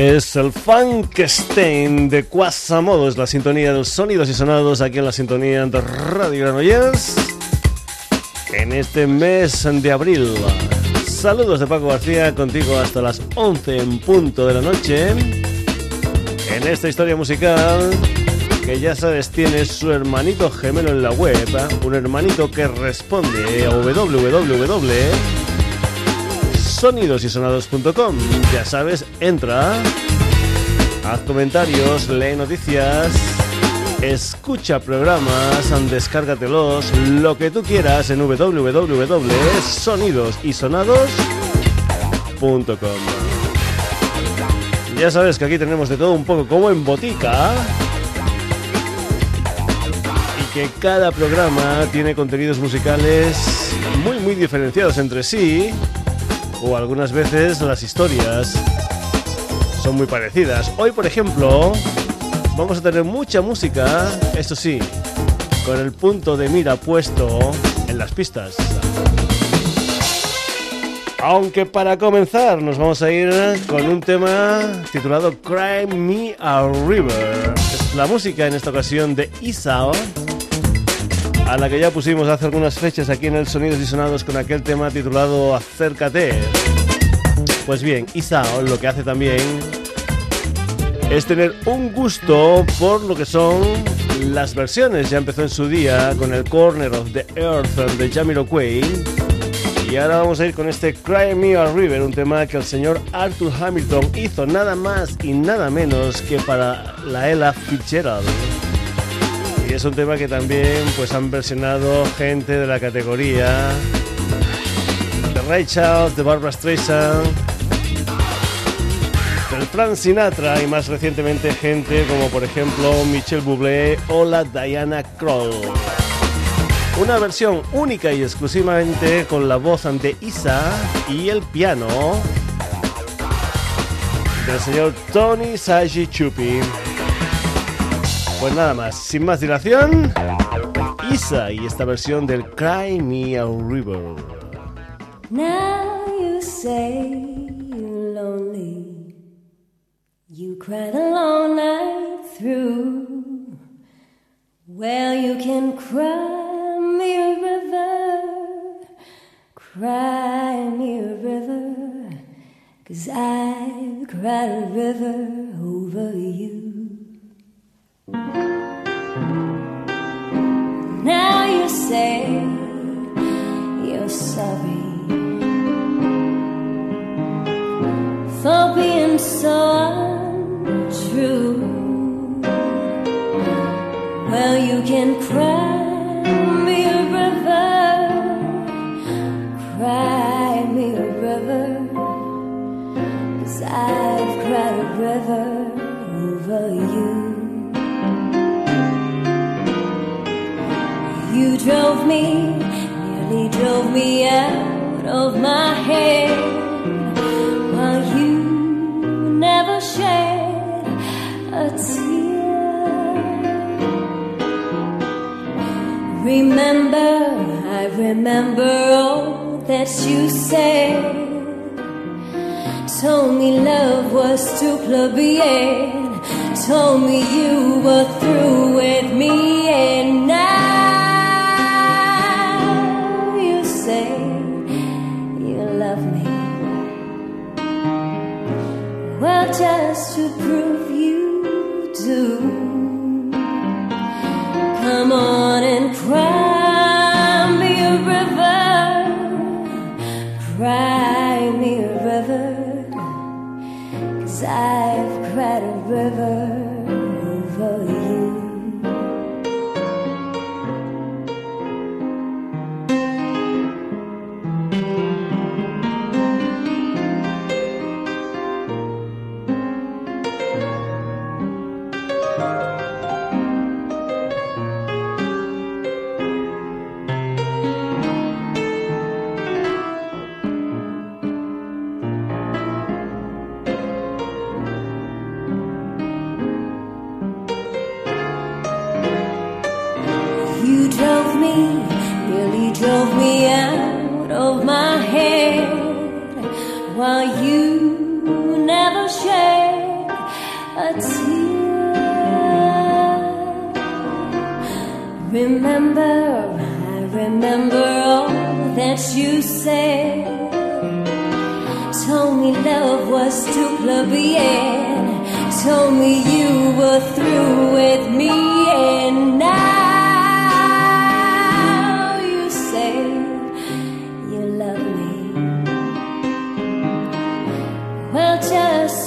Es el Funkstein de Quasamodo, es la sintonía de los sonidos y sonados aquí en la sintonía de Radio Granollers en este mes de abril. Saludos de Paco García, contigo hasta las 11 en punto de la noche. En esta historia musical que ya sabes tiene su hermanito gemelo en la web, un hermanito que responde a www sonidosysonados.com. Ya sabes, entra, haz comentarios, lee noticias, escucha programas, descárgatelos, lo que tú quieras en www.sonidosysonados.com. Ya sabes que aquí tenemos de todo un poco como en botica. Y que cada programa tiene contenidos musicales muy muy diferenciados entre sí o algunas veces las historias son muy parecidas. Hoy, por ejemplo, vamos a tener mucha música, esto sí, con el punto de mira puesto en las pistas. Aunque para comenzar nos vamos a ir con un tema titulado Cry Me a River. Es la música en esta ocasión de Isao a la que ya pusimos hace algunas fechas aquí en el Sonidos y Sonados con aquel tema titulado Acércate. Pues bien, Isao lo que hace también es tener un gusto por lo que son las versiones. Ya empezó en su día con el Corner of the Earth de Jamiroquai. Y ahora vamos a ir con este Cry Me a River, un tema que el señor Arthur Hamilton hizo nada más y nada menos que para la Ella Fitzgerald. Y es un tema que también pues han versionado gente de la categoría de Ray Charles, de Barbara Streisand, del Frank Sinatra y más recientemente gente como por ejemplo Michelle Bublé o la Diana Kroll. Una versión única y exclusivamente con la voz de Isa y el piano del señor Tony Saji Chupi. Pues nada más, sin más dilación, Isa y esta versión del Cry Me a River. Now you say you're lonely. You cry the long night through. Well, you can cry me a river. Cry me a river. Cause I've cried a river over you. Now you say you're sorry for being so untrue. Well, you can cry me a river, cry me a river, cause I've cried a river drove me, nearly drove me out of my head while you never shed a tear. Remember, I remember all that you said. Told me love was too plebeian. Told me you were through with to prove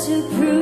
Aquí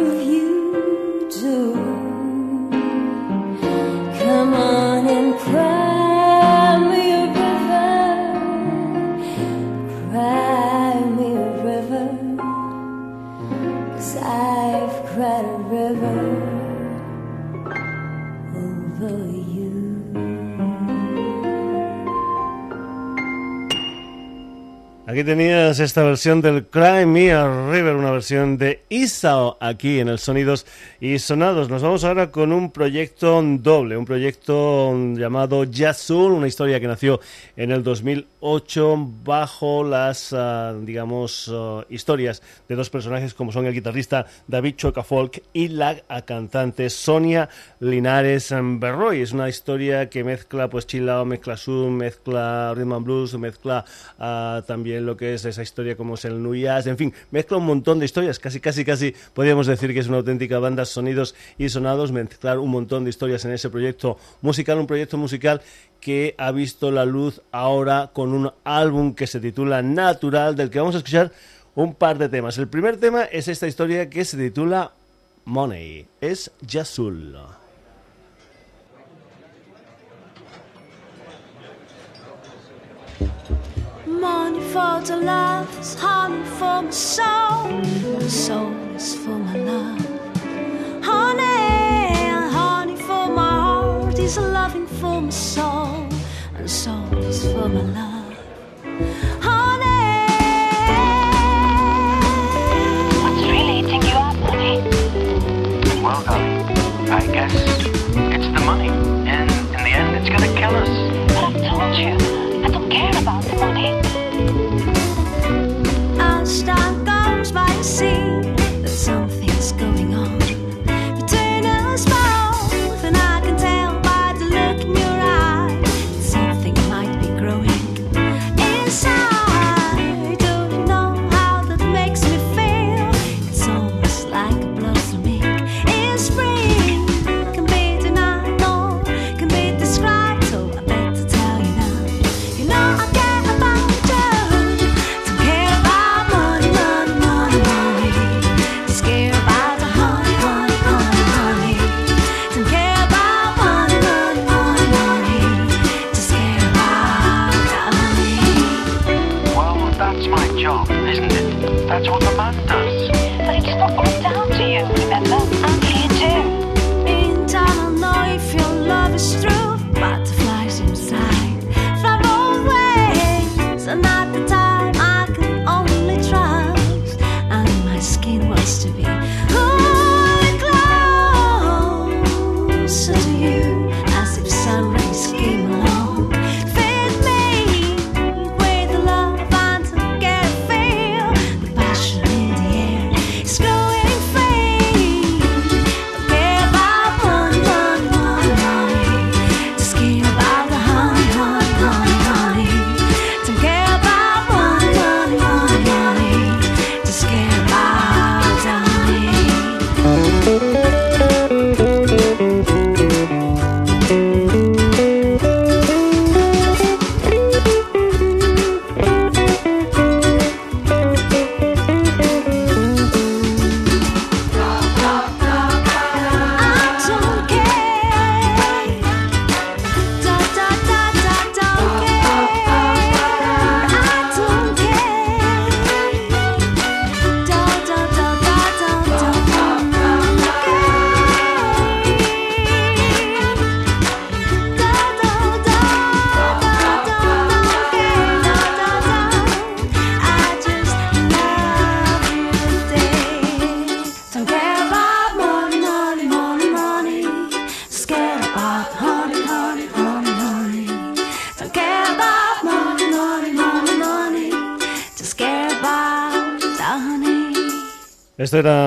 esta versión del Cry Me a River, una versión de Isao aquí en el Sonidos y Sonados. Nos vamos ahora con un proyecto doble, un proyecto llamado Jazzul, una historia que nació en el 2008 bajo las, ah, digamos, ah, historias de dos personajes como son el guitarrista David Chocafolk y la cantante Sonia Linares Berroy. Es una historia que mezcla pues mezcla soul, mezcla rhythm and blues, mezcla uh, también lo que es historia como es el Nuyas, en fin, mezcla un montón de historias, casi, casi, casi podríamos decir que es una auténtica banda sonidos y sonados, mezclar un montón de historias en ese proyecto musical, un proyecto musical que ha visto la luz ahora con un álbum que se titula Natural, del que vamos a escuchar un par de temas. El primer tema es esta historia que se titula Money, es Yasul. Money for the love, it's honey for my soul. My soul is for my love. Honey, honey for my heart is loving for my soul, and soul is for my love. Honey, what's really eating you up, honey? Well, darling, I guess it's the money, and in the end, it's gonna kill us. But I've told you,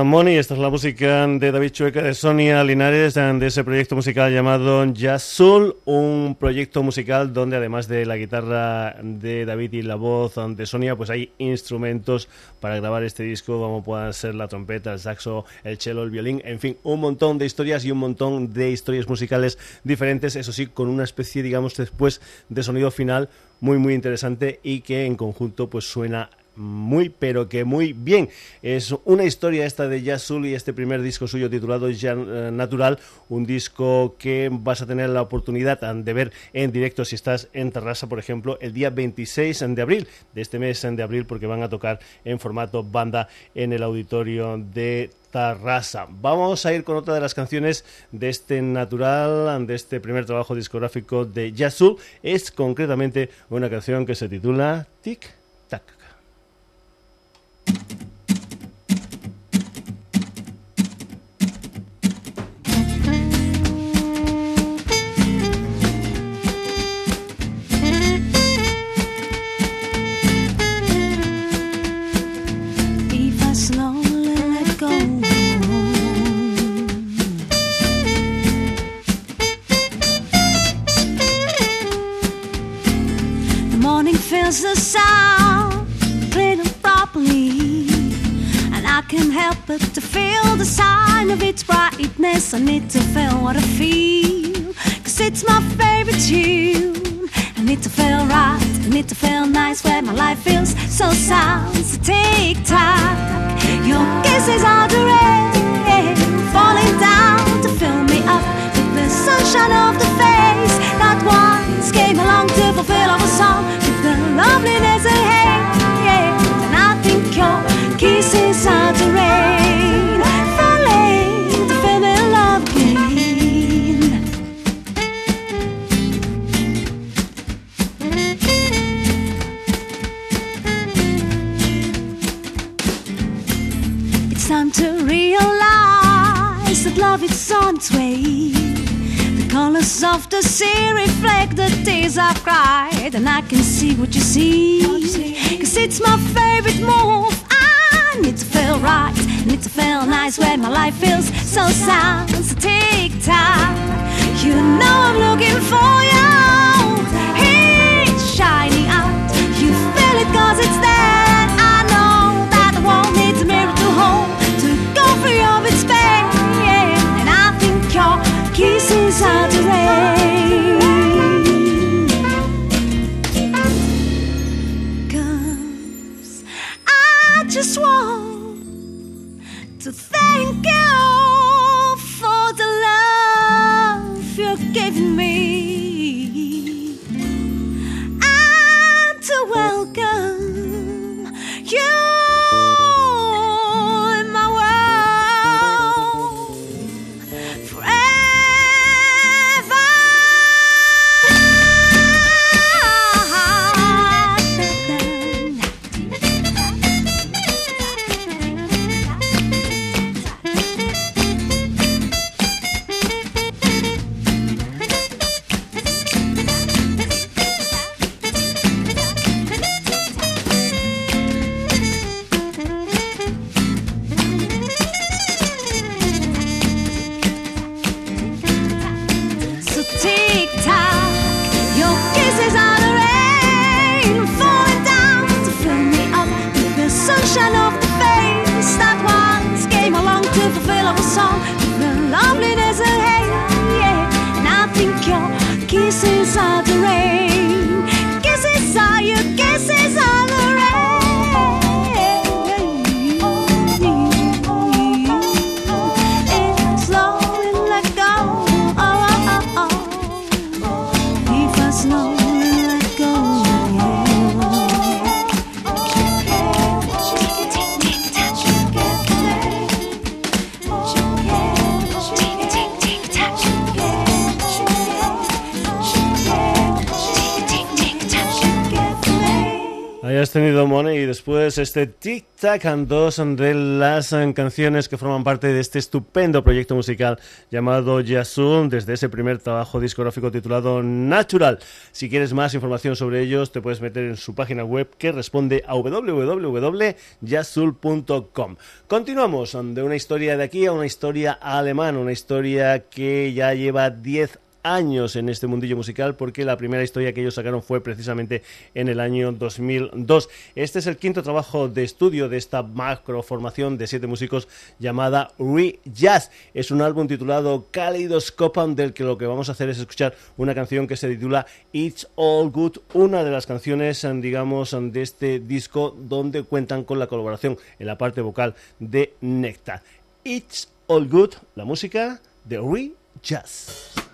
Money, esta es la música de David Chueca, de Sonia Linares, de ese proyecto musical llamado Jazz Soul, un proyecto musical donde además de la guitarra de David y la voz de Sonia, pues hay instrumentos para grabar este disco, como puedan ser la trompeta, el saxo, el cello, el violín, en fin, un montón de historias y un montón de historias musicales diferentes, eso sí, con una especie, digamos, después de sonido final muy muy interesante y que en conjunto pues suena muy pero que muy bien. Es una historia esta de Jazz y este primer disco suyo titulado Ya eh, Natural, un disco que vas a tener la oportunidad de ver en directo si estás en Terrassa, por ejemplo, el día 26 de abril de este mes de abril porque van a tocar en formato banda en el auditorio de Tarrasa. Vamos a ir con otra de las canciones de este natural, de este primer trabajo discográfico de Yazul. Es concretamente una canción que se titula Tic the sound played properly. And I can't help but to feel the sign of its brightness. I need to feel what I feel. Cause it's my favorite tune. I need to feel right, I need to feel nice where my life feels so sound. So tick tock, your kisses are the rain falling down to fill me up with the sunshine of the face that once came along to fulfill and I think your kisses are the rain falling to me love again. It's time to realize that love is on its way colors of the sea reflect the tears I've cried, and I can see what you see. Cause it's my favorite move. I need to feel right, need to feel nice when my life feels so sound. So tick tock, you know I'm looking for you. It's shining out, you feel it cause it's there. is how to raise. Este Tic Tac and dos de las eh, canciones que forman parte de este estupendo proyecto musical llamado Yasun desde ese primer trabajo discográfico titulado Natural. Si quieres más información sobre ellos te puedes meter en su página web que responde a www.yasul.com. Continuamos de una historia de aquí a una historia alemana, una historia que ya lleva 10 años en este mundillo musical porque la primera historia que ellos sacaron fue precisamente en el año 2002. Este es el quinto trabajo de estudio de esta macro formación de siete músicos llamada Re Jazz. Es un álbum titulado Kaleidoscope del que lo que vamos a hacer es escuchar una canción que se titula It's All Good, una de las canciones digamos de este disco donde cuentan con la colaboración en la parte vocal de Nectar. It's All Good, la música de Re Jazz.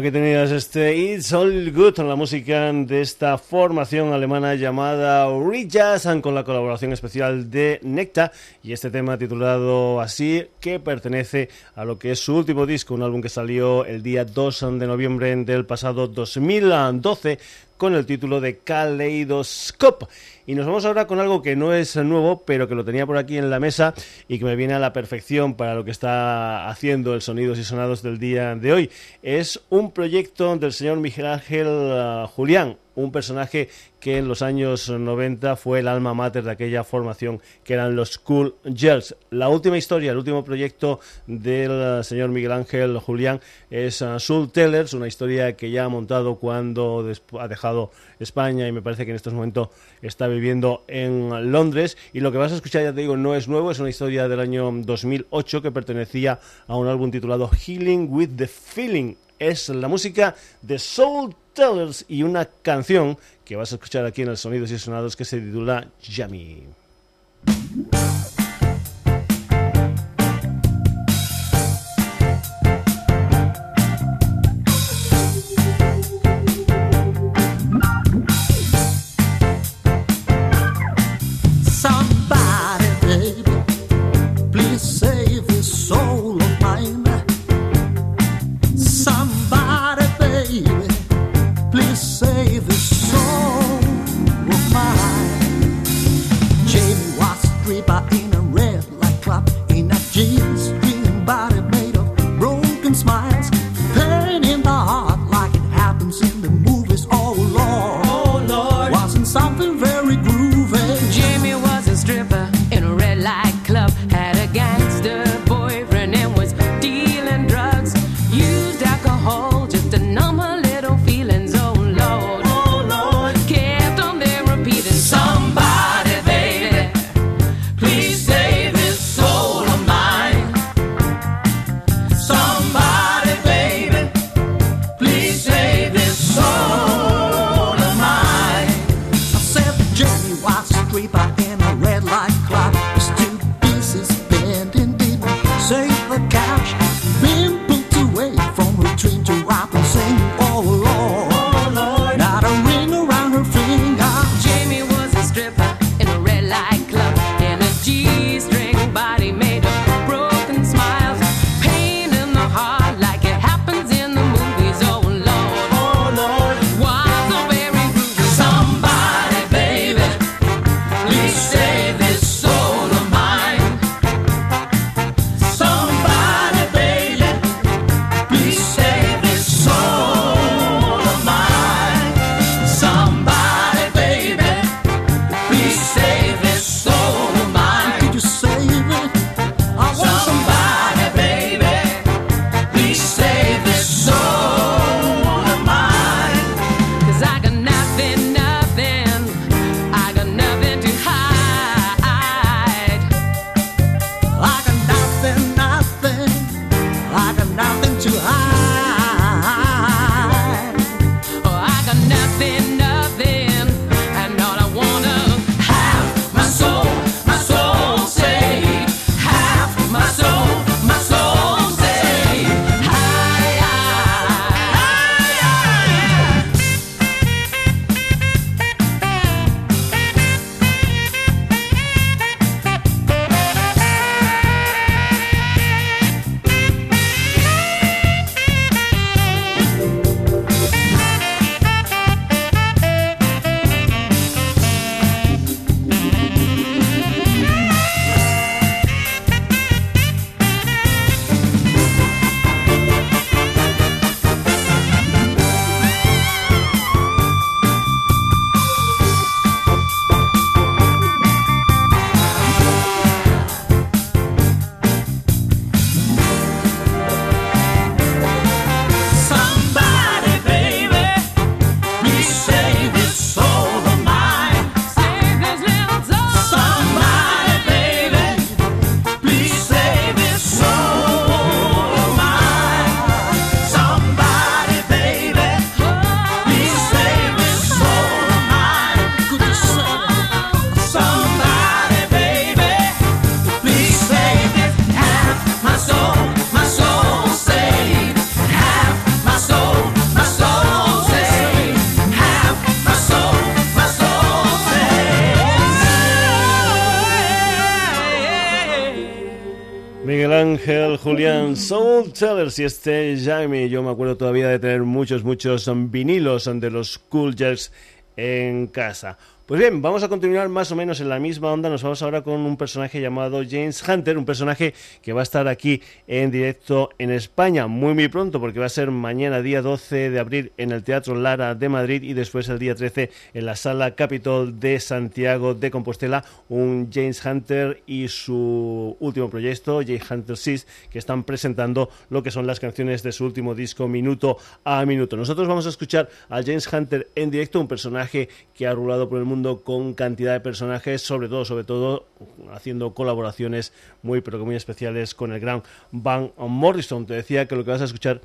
Aquí tenías este It's All Good, la música de esta formación alemana llamada Jazz con la colaboración especial de Necta y este tema titulado así que pertenece a lo que es su último disco, un álbum que salió el día 2 de noviembre del pasado 2012 con el título de Kaleidoscope. Y nos vamos ahora con algo que no es nuevo, pero que lo tenía por aquí en la mesa y que me viene a la perfección para lo que está haciendo el Sonidos y Sonados del día de hoy. Es un proyecto del señor Miguel Ángel uh, Julián, un personaje que en los años 90 fue el alma mater de aquella formación que eran los Cool Girls. La última historia, el último proyecto del señor Miguel Ángel Julián es uh, Soul Tellers, una historia que ya ha montado cuando ha dejado España y me parece que en estos momentos está viviendo en Londres. Y lo que vas a escuchar, ya te digo, no es nuevo, es una historia del año 2008 que pertenecía a un álbum titulado Healing with the Feeling es la música de Soul Tellers y una canción que vas a escuchar aquí en el Sonidos y Sonados que se titula Yummy. Julián Soul Tellers y este Jaime. Yo me acuerdo todavía de tener muchos, muchos vinilos de los Cool Jacks en casa. Pues bien, vamos a continuar más o menos en la misma onda. Nos vamos ahora con un personaje llamado James Hunter, un personaje que va a estar aquí en directo en España muy muy pronto porque va a ser mañana día 12 de abril en el Teatro Lara de Madrid y después el día 13 en la Sala Capitol de Santiago de Compostela, un James Hunter y su último proyecto, James Hunter 6, que están presentando lo que son las canciones de su último disco minuto a minuto. Nosotros vamos a escuchar a James Hunter en directo, un personaje que ha rulado por el mundo con cantidad de personajes, sobre todo, sobre todo haciendo colaboraciones muy pero que muy especiales con el gran Van Morrison. Te decía que lo que vas a escuchar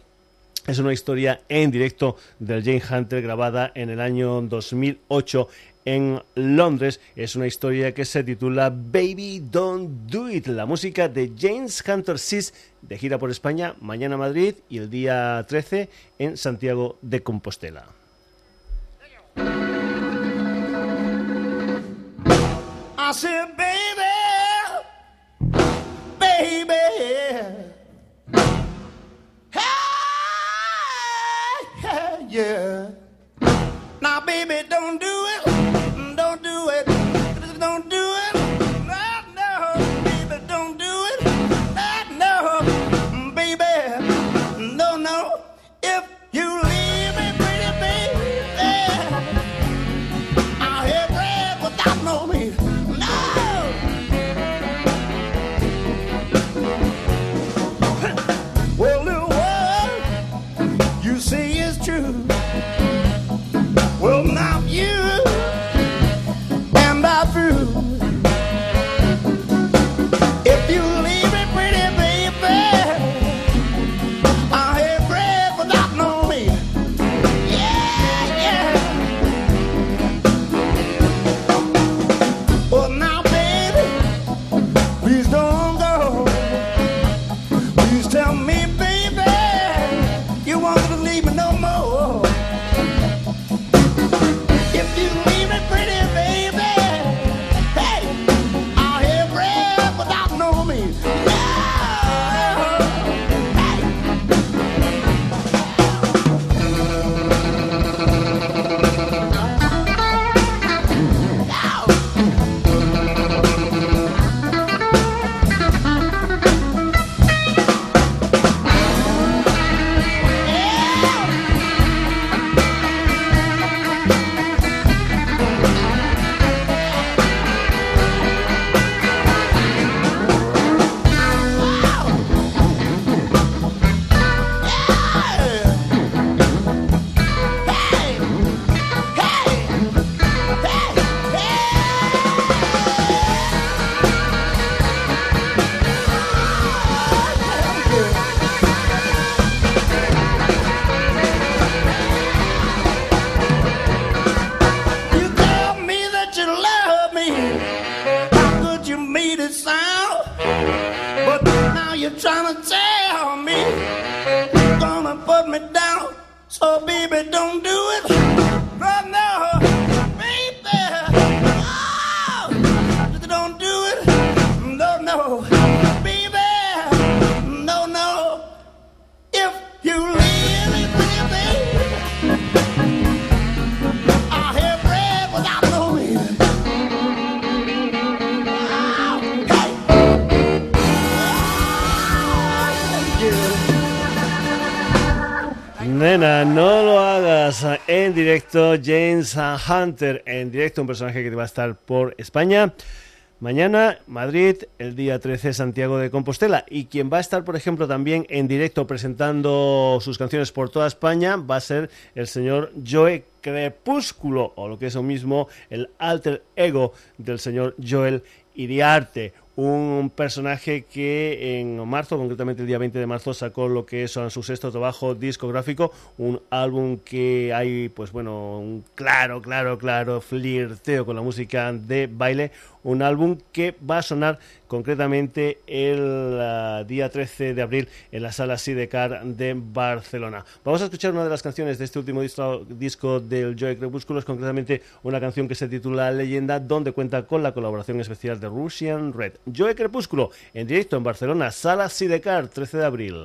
es una historia en directo del Jane Hunter grabada en el año 2008 en Londres. Es una historia que se titula Baby Don't Do It, la música de James Hunter Seas de gira por España, mañana Madrid y el día 13 en Santiago de Compostela. I said, baby. James Hunter en directo, un personaje que va a estar por España. Mañana Madrid, el día 13 Santiago de Compostela. Y quien va a estar, por ejemplo, también en directo presentando sus canciones por toda España va a ser el señor Joe Crepúsculo, o lo que es lo mismo, el alter ego del señor Joel Iriarte un personaje que en marzo, concretamente el día 20 de marzo, sacó lo que es su sexto trabajo discográfico, un álbum que hay, pues bueno, un claro, claro, claro flirteo con la música de baile, un álbum que va a sonar concretamente el uh, día 13 de abril en la sala Sidecar de Barcelona. Vamos a escuchar una de las canciones de este último disco, disco del Joy Crepúsculos, concretamente una canción que se titula Leyenda, donde cuenta con la colaboración especial de Russian Red. Joe Crepúsculo, en directo en Barcelona, Sala Sidecar, 13 de abril.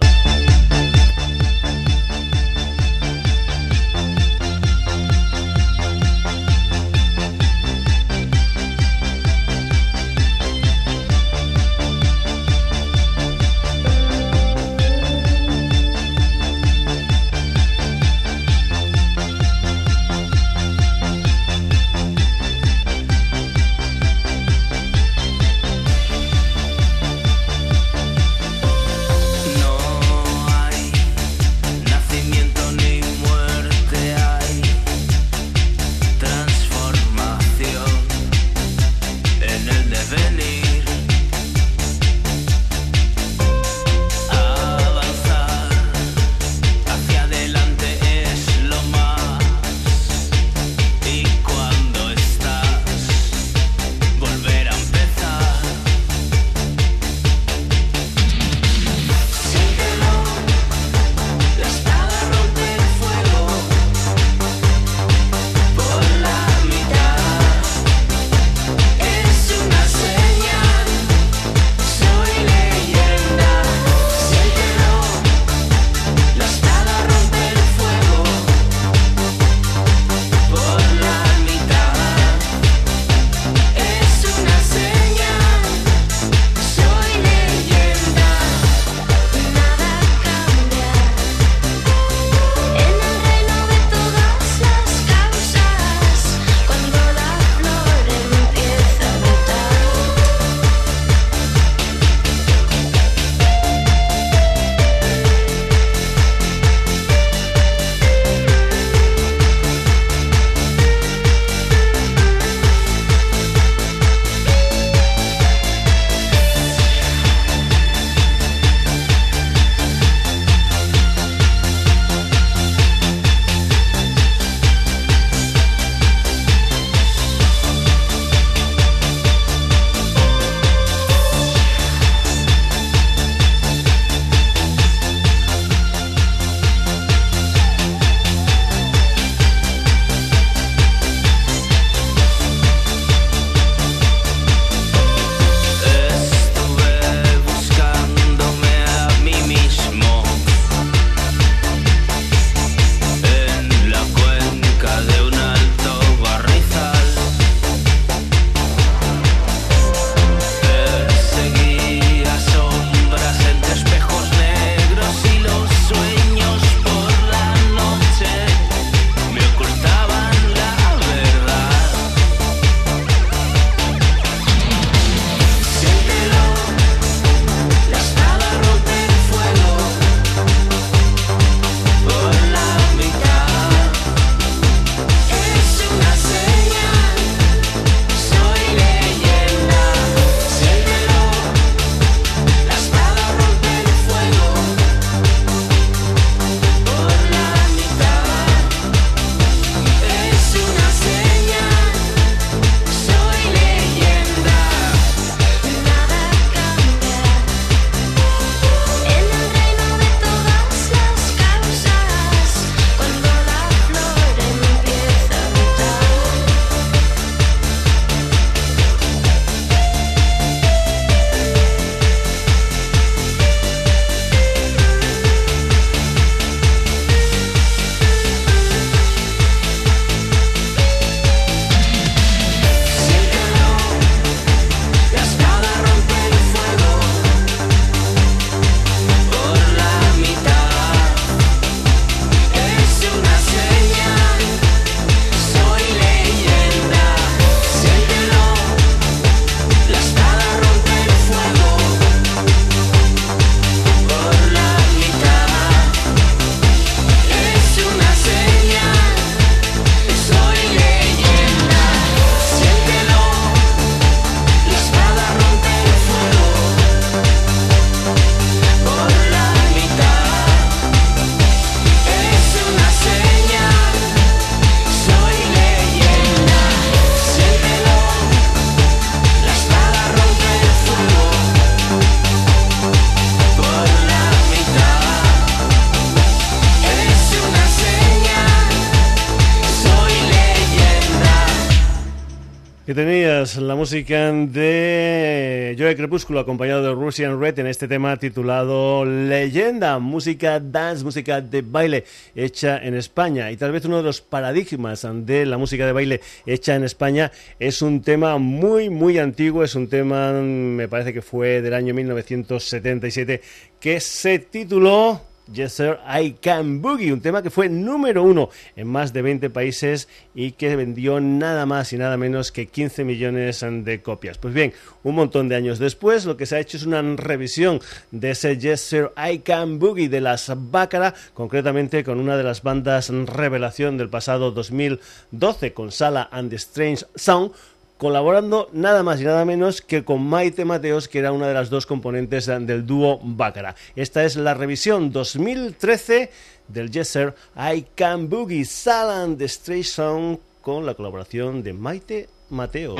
Música de Joe Crepúsculo acompañado de Russian Red en este tema titulado Leyenda, música dance, música de baile hecha en España. Y tal vez uno de los paradigmas de la música de baile hecha en España es un tema muy, muy antiguo, es un tema, me parece que fue del año 1977, que se tituló Yes Sir, I Can Boogie, un tema que fue número uno en más de 20 países y que vendió nada más y nada menos que 15 millones de copias. Pues bien, un montón de años después, lo que se ha hecho es una revisión de ese Yes Sir, I Can Boogie de las Bácara, concretamente con una de las bandas revelación del pasado 2012, con Sala and the Strange Sound colaborando nada más y nada menos que con Maite Mateos, que era una de las dos componentes del dúo Bácara. Esta es la revisión 2013 del Jesser I Can Boogie Salan the Stray Song con la colaboración de Maite Mateos.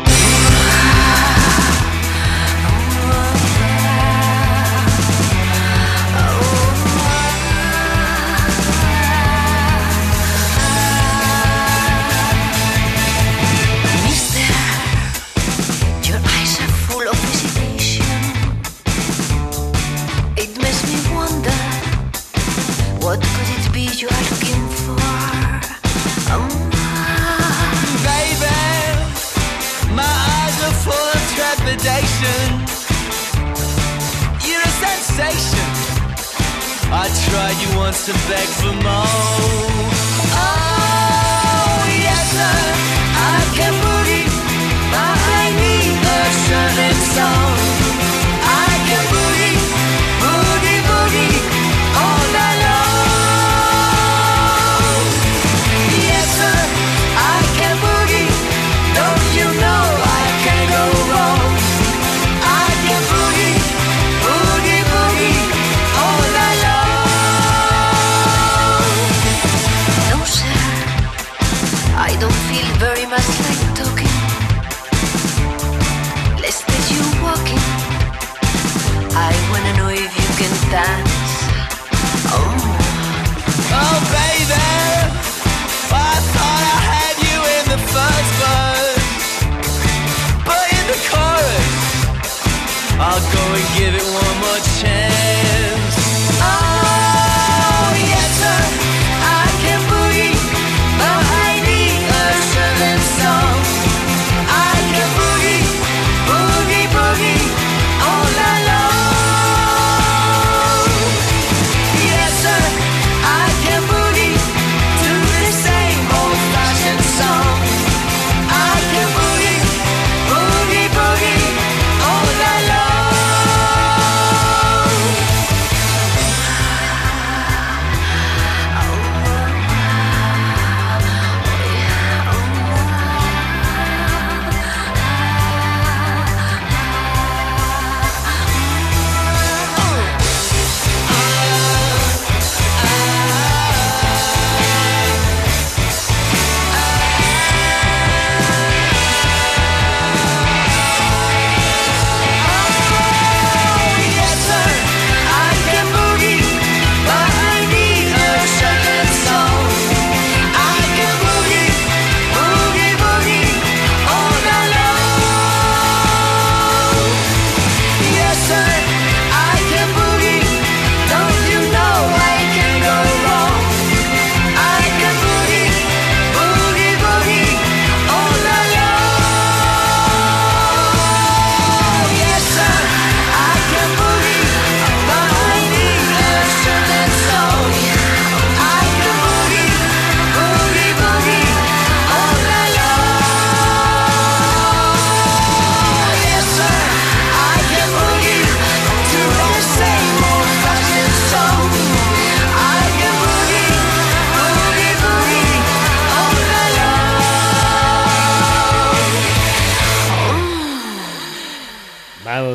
To beg for more.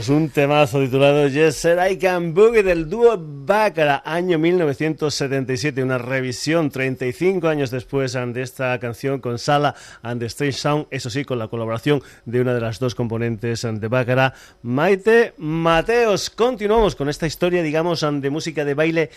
Un temazo titulado Yes I Can Boogie del dúo Baccara, año 1977, una revisión 35 años después de esta canción con Sala and the Strange Sound, eso sí, con la colaboración de una de las dos componentes de Baccara, Maite Mateos. Continuamos con esta historia, digamos, de música de baile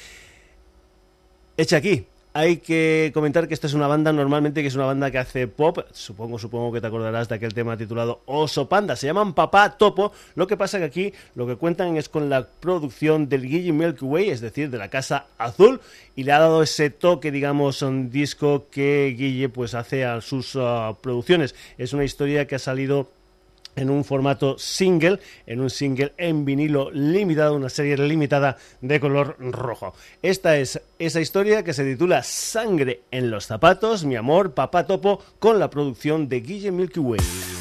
hecha aquí, hay que comentar que esta es una banda normalmente que es una banda que hace pop. Supongo, supongo que te acordarás de aquel tema titulado Oso Panda. Se llaman Papá Topo. Lo que pasa que aquí lo que cuentan es con la producción del Guille Milky Way, es decir, de la Casa Azul, y le ha dado ese toque, digamos, un disco que Guille pues hace a sus ah, producciones. Es una historia que ha salido en un formato single, en un single en vinilo limitado, una serie limitada de color rojo. Esta es esa historia que se titula Sangre en los zapatos, mi amor, papá topo, con la producción de Guille Milky Way.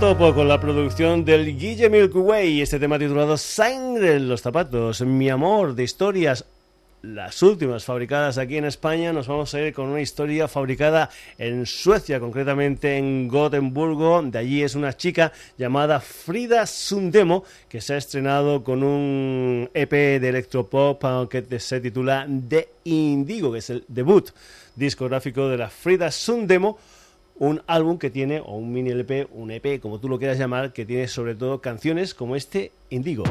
Topo con la producción del Guille Milky Way, este tema titulado Sangre en los zapatos, mi amor de historias las últimas fabricadas aquí en España, nos vamos a ir con una historia fabricada en Suecia, concretamente en Gotemburgo. De allí es una chica llamada Frida Sundemo, que se ha estrenado con un EP de electropop que se titula The Indigo, que es el debut discográfico de la Frida Sundemo un álbum que tiene, o un mini LP, un EP, como tú lo quieras llamar, que tiene sobre todo canciones como este Indigo.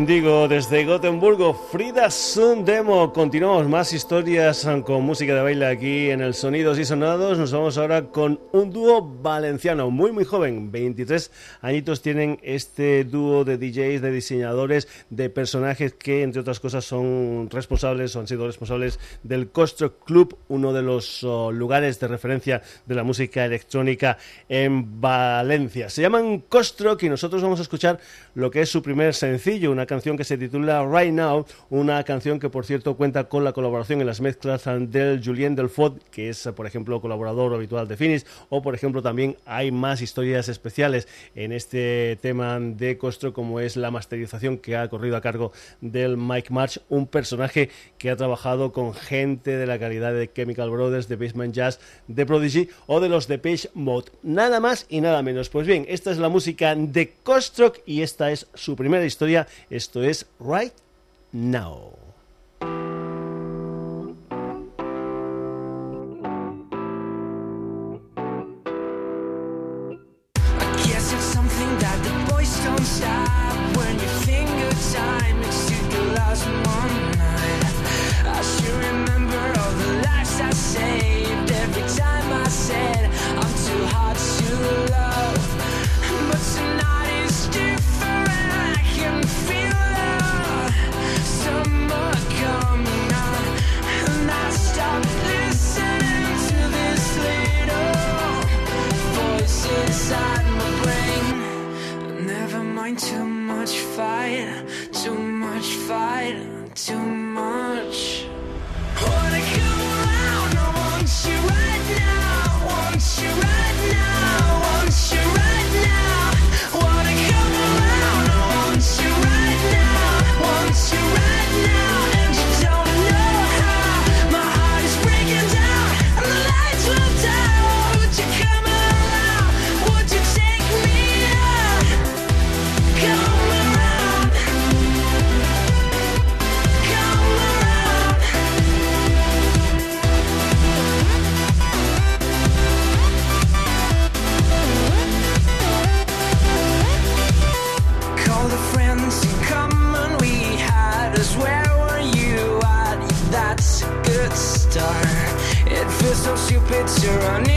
Indigo desde Gotemburgo, Frida Sundemo. Continuamos más historias con música de baile aquí en el Sonidos y Sonados. Nos vamos ahora con un dúo valenciano muy muy joven, 23 añitos tienen este dúo de DJs, de diseñadores, de personajes que entre otras cosas son responsables o han sido responsables del Costro Club, uno de los oh, lugares de referencia de la música electrónica en Valencia. Se llaman Costro y nosotros vamos a escuchar lo que es su primer sencillo, una canción que se titula Right Now, una canción que por cierto cuenta con la colaboración en las mezclas del Julien Delfort, que es por ejemplo colaborador habitual de Finis, o por ejemplo también hay más historias especiales en este tema de Costro, como es la masterización que ha corrido a cargo del Mike March, un personaje que ha trabajado con gente de la calidad de Chemical Brothers, de Basement Jazz, de Prodigy o de los de Page Mode. Nada más y nada menos. Pues bien, esta es la música de Kostrock y esta es su primera historia esto es Right Now. you're running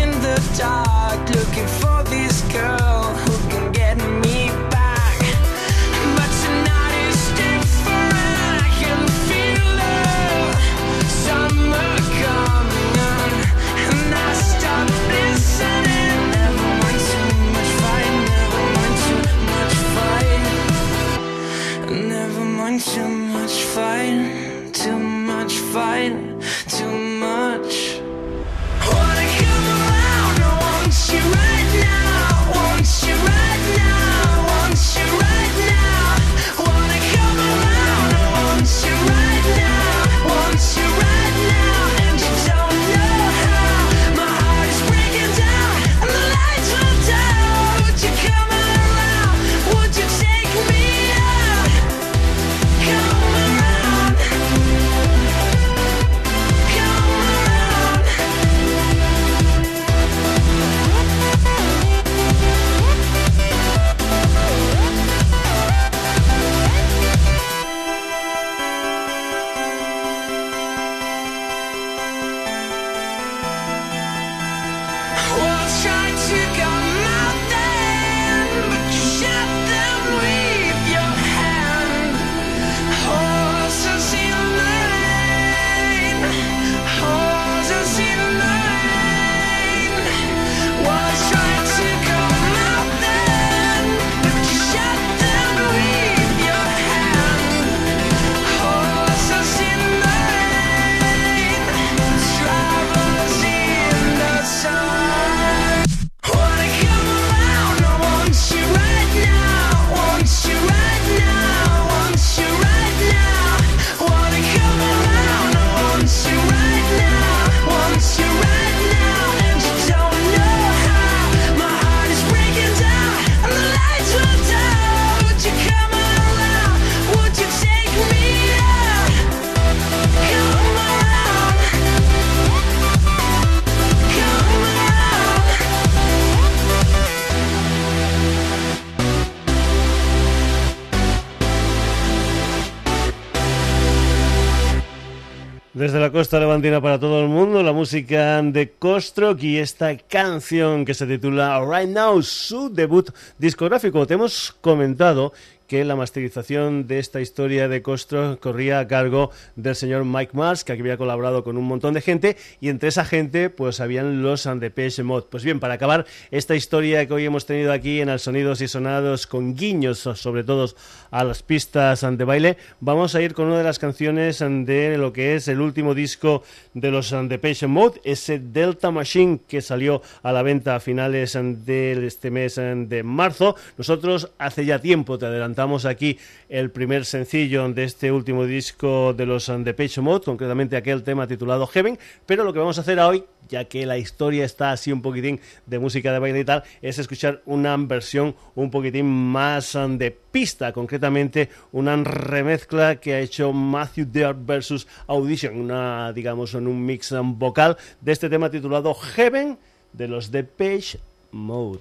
Levantina para todo el mundo, la música de Kostrock y esta canción que se titula Right Now, su debut discográfico. Te hemos comentado que la masterización de esta historia de Costro corría a cargo del señor Mike Mars, que aquí había colaborado con un montón de gente, y entre esa gente pues habían los Depeche Mod. Pues bien, para acabar esta historia que hoy hemos tenido aquí en Al Sonidos y Sonados, con guiños sobre todo a las pistas de baile, vamos a ir con una de las canciones de lo que es el último disco de los Depeche Mod, ese Delta Machine que salió a la venta a finales de este mes de marzo. Nosotros hace ya tiempo te adelantamos presentamos aquí el primer sencillo de este último disco de los Depeche Mode, concretamente aquel tema titulado Heaven, pero lo que vamos a hacer hoy, ya que la historia está así un poquitín de música de baile y tal, es escuchar una versión un poquitín más de pista, concretamente una remezcla que ha hecho Matthew Dare versus Audition, una, digamos, en un mix vocal de este tema titulado Heaven de los Depeche Mode.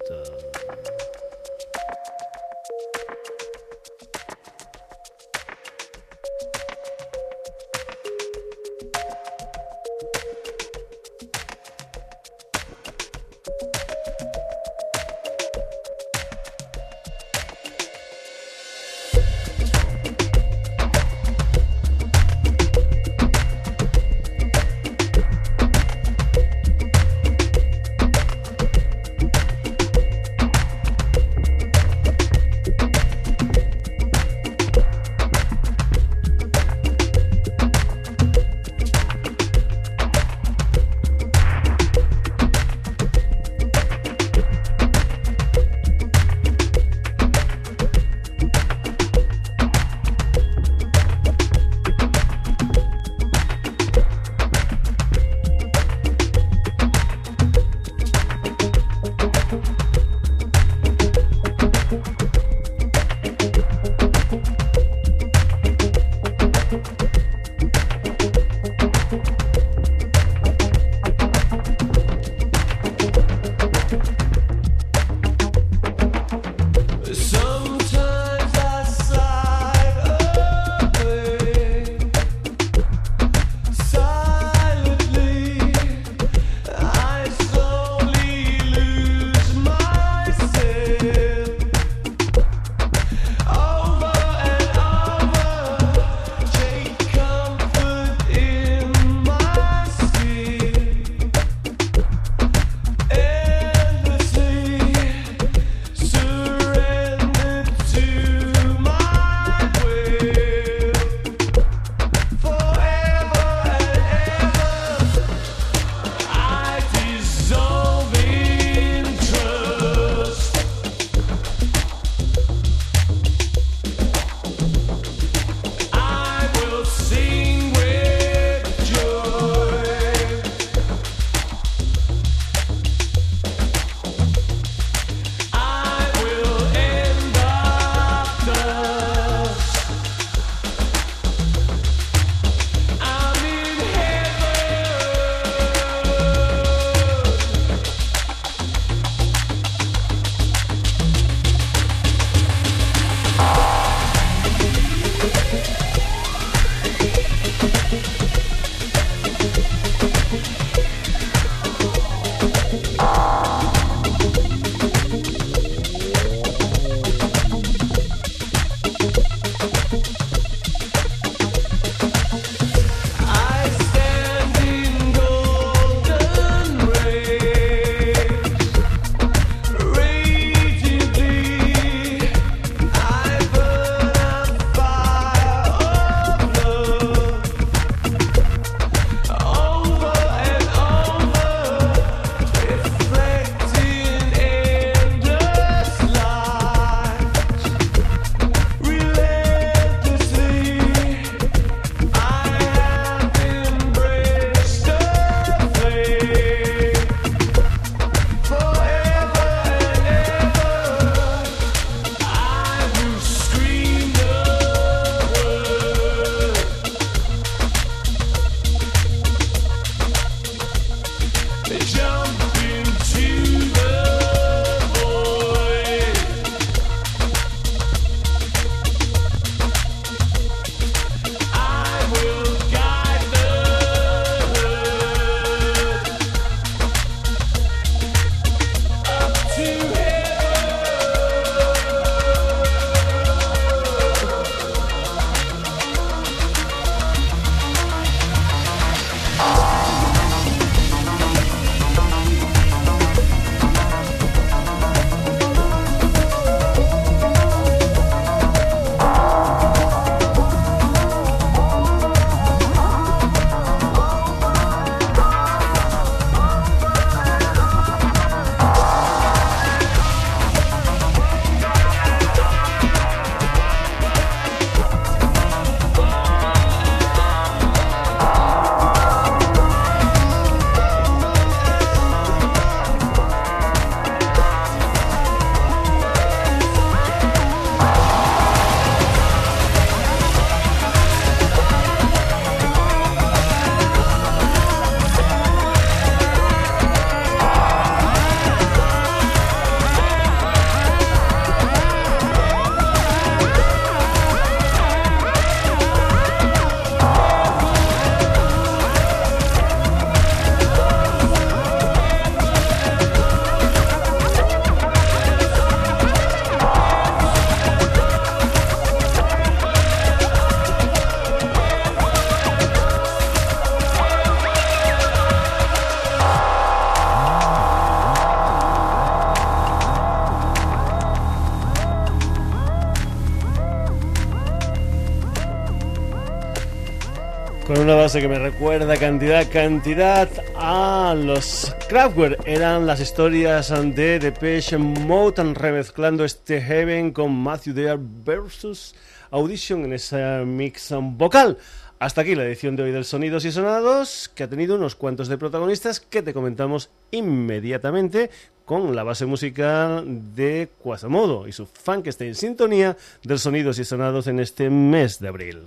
Que me recuerda cantidad, cantidad a los Kraftwerk. Eran las historias de Depeche Mode remezclando este Heaven con Matthew Dare versus Audition en esa mix vocal. Hasta aquí la edición de hoy del Sonidos y Sonados, que ha tenido unos cuantos de protagonistas que te comentamos inmediatamente con la base musical de Quasimodo y su fan que está en sintonía del Sonidos y Sonados en este mes de abril.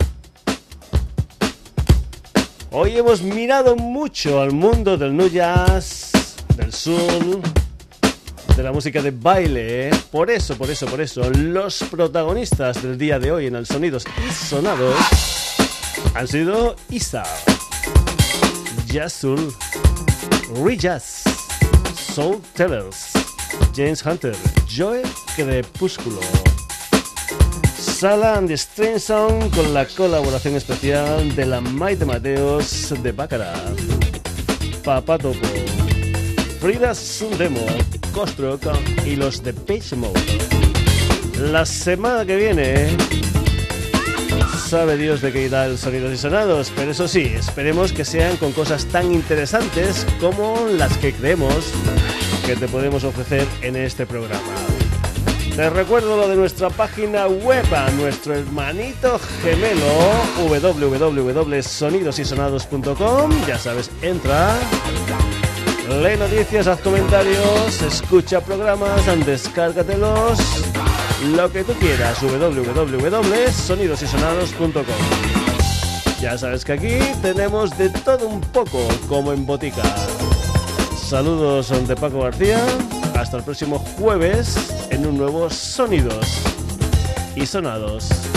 Hoy hemos mirado mucho al mundo del nu jazz, del soul, de la música de baile. ¿eh? Por eso, por eso, por eso, los protagonistas del día de hoy en el Sonidos y Sonados han sido Isa, Jazzul, Re-Jazz, Soul Tellers, James Hunter, Joe Crepúsculo, Sala and Sound con la colaboración especial de la Maite Mateos de Bácara, Papá Topo, Frida Sundemo, Kostrock y los de Page Mode. La semana que viene sabe Dios de qué irá el Sonidos y Sonados, pero eso sí, esperemos que sean con cosas tan interesantes como las que creemos que te podemos ofrecer en este programa. Te recuerdo lo de nuestra página web, a nuestro hermanito gemelo www.sonidosysonados.com. Ya sabes, entra, lee noticias, haz comentarios, escucha programas, descárgatelos, lo que tú quieras, www.sonidosysonados.com. Ya sabes que aquí tenemos de todo un poco, como en botica. Saludos de Paco García. Hasta el próximo jueves en un nuevo Sonidos y Sonados.